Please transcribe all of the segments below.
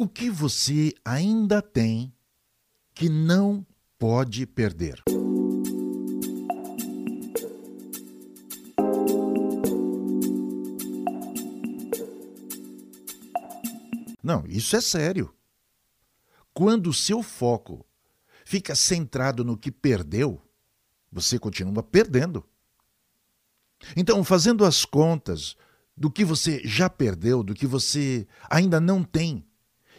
O que você ainda tem que não pode perder? Não, isso é sério. Quando o seu foco fica centrado no que perdeu, você continua perdendo. Então, fazendo as contas do que você já perdeu, do que você ainda não tem,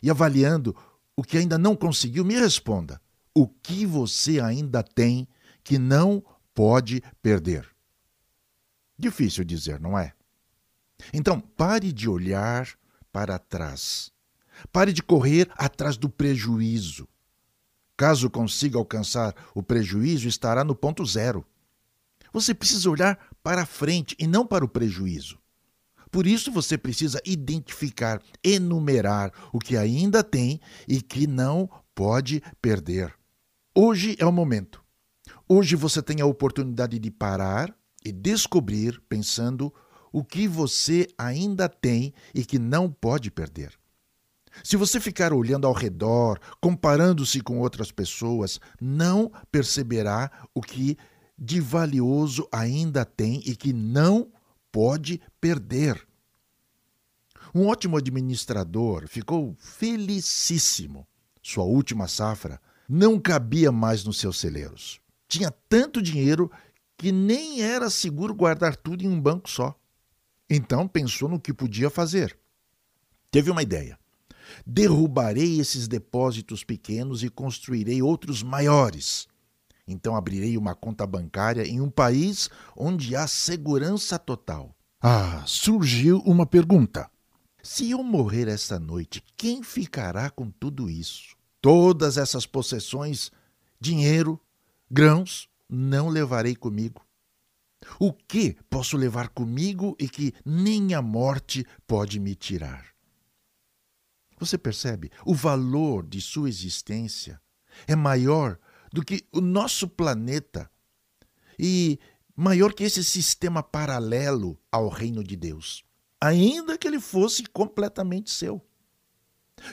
e avaliando o que ainda não conseguiu, me responda: o que você ainda tem que não pode perder? Difícil dizer, não é? Então, pare de olhar para trás. Pare de correr atrás do prejuízo. Caso consiga alcançar o prejuízo, estará no ponto zero. Você precisa olhar para frente e não para o prejuízo. Por isso você precisa identificar, enumerar o que ainda tem e que não pode perder. Hoje é o momento. Hoje você tem a oportunidade de parar e descobrir, pensando, o que você ainda tem e que não pode perder. Se você ficar olhando ao redor, comparando-se com outras pessoas, não perceberá o que de valioso ainda tem e que não pode perder. Um ótimo administrador ficou felicíssimo. Sua última safra não cabia mais nos seus celeiros. Tinha tanto dinheiro que nem era seguro guardar tudo em um banco só. Então pensou no que podia fazer. Teve uma ideia. Derrubarei esses depósitos pequenos e construirei outros maiores. Então abrirei uma conta bancária em um país onde há segurança total. Ah, surgiu uma pergunta. Se eu morrer esta noite, quem ficará com tudo isso? Todas essas possessões, dinheiro, grãos, não levarei comigo. O que posso levar comigo e que nem a morte pode me tirar? Você percebe? O valor de sua existência é maior do que o nosso planeta e maior que esse sistema paralelo ao reino de Deus, ainda que ele fosse completamente seu.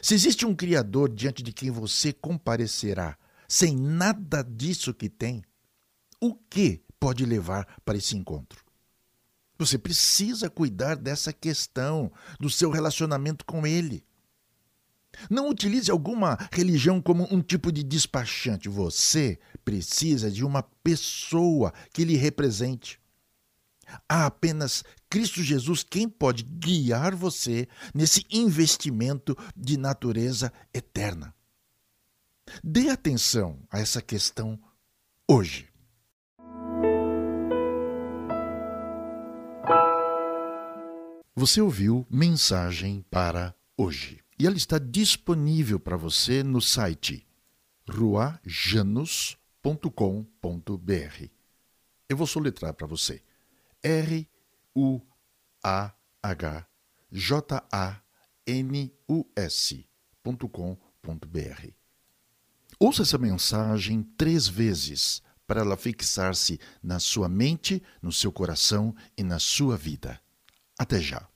Se existe um Criador diante de quem você comparecerá sem nada disso que tem, o que pode levar para esse encontro? Você precisa cuidar dessa questão, do seu relacionamento com Ele. Não utilize alguma religião como um tipo de despachante. Você precisa de uma pessoa que lhe represente. Há apenas Cristo Jesus quem pode guiar você nesse investimento de natureza eterna. Dê atenção a essa questão hoje. Você ouviu Mensagem para hoje e ela está disponível para você no site ruajanus.com.br. Eu vou soletrar para você. R U A H J A N U S.com.br. Ouça essa mensagem três vezes para ela fixar-se na sua mente, no seu coração e na sua vida. Até já.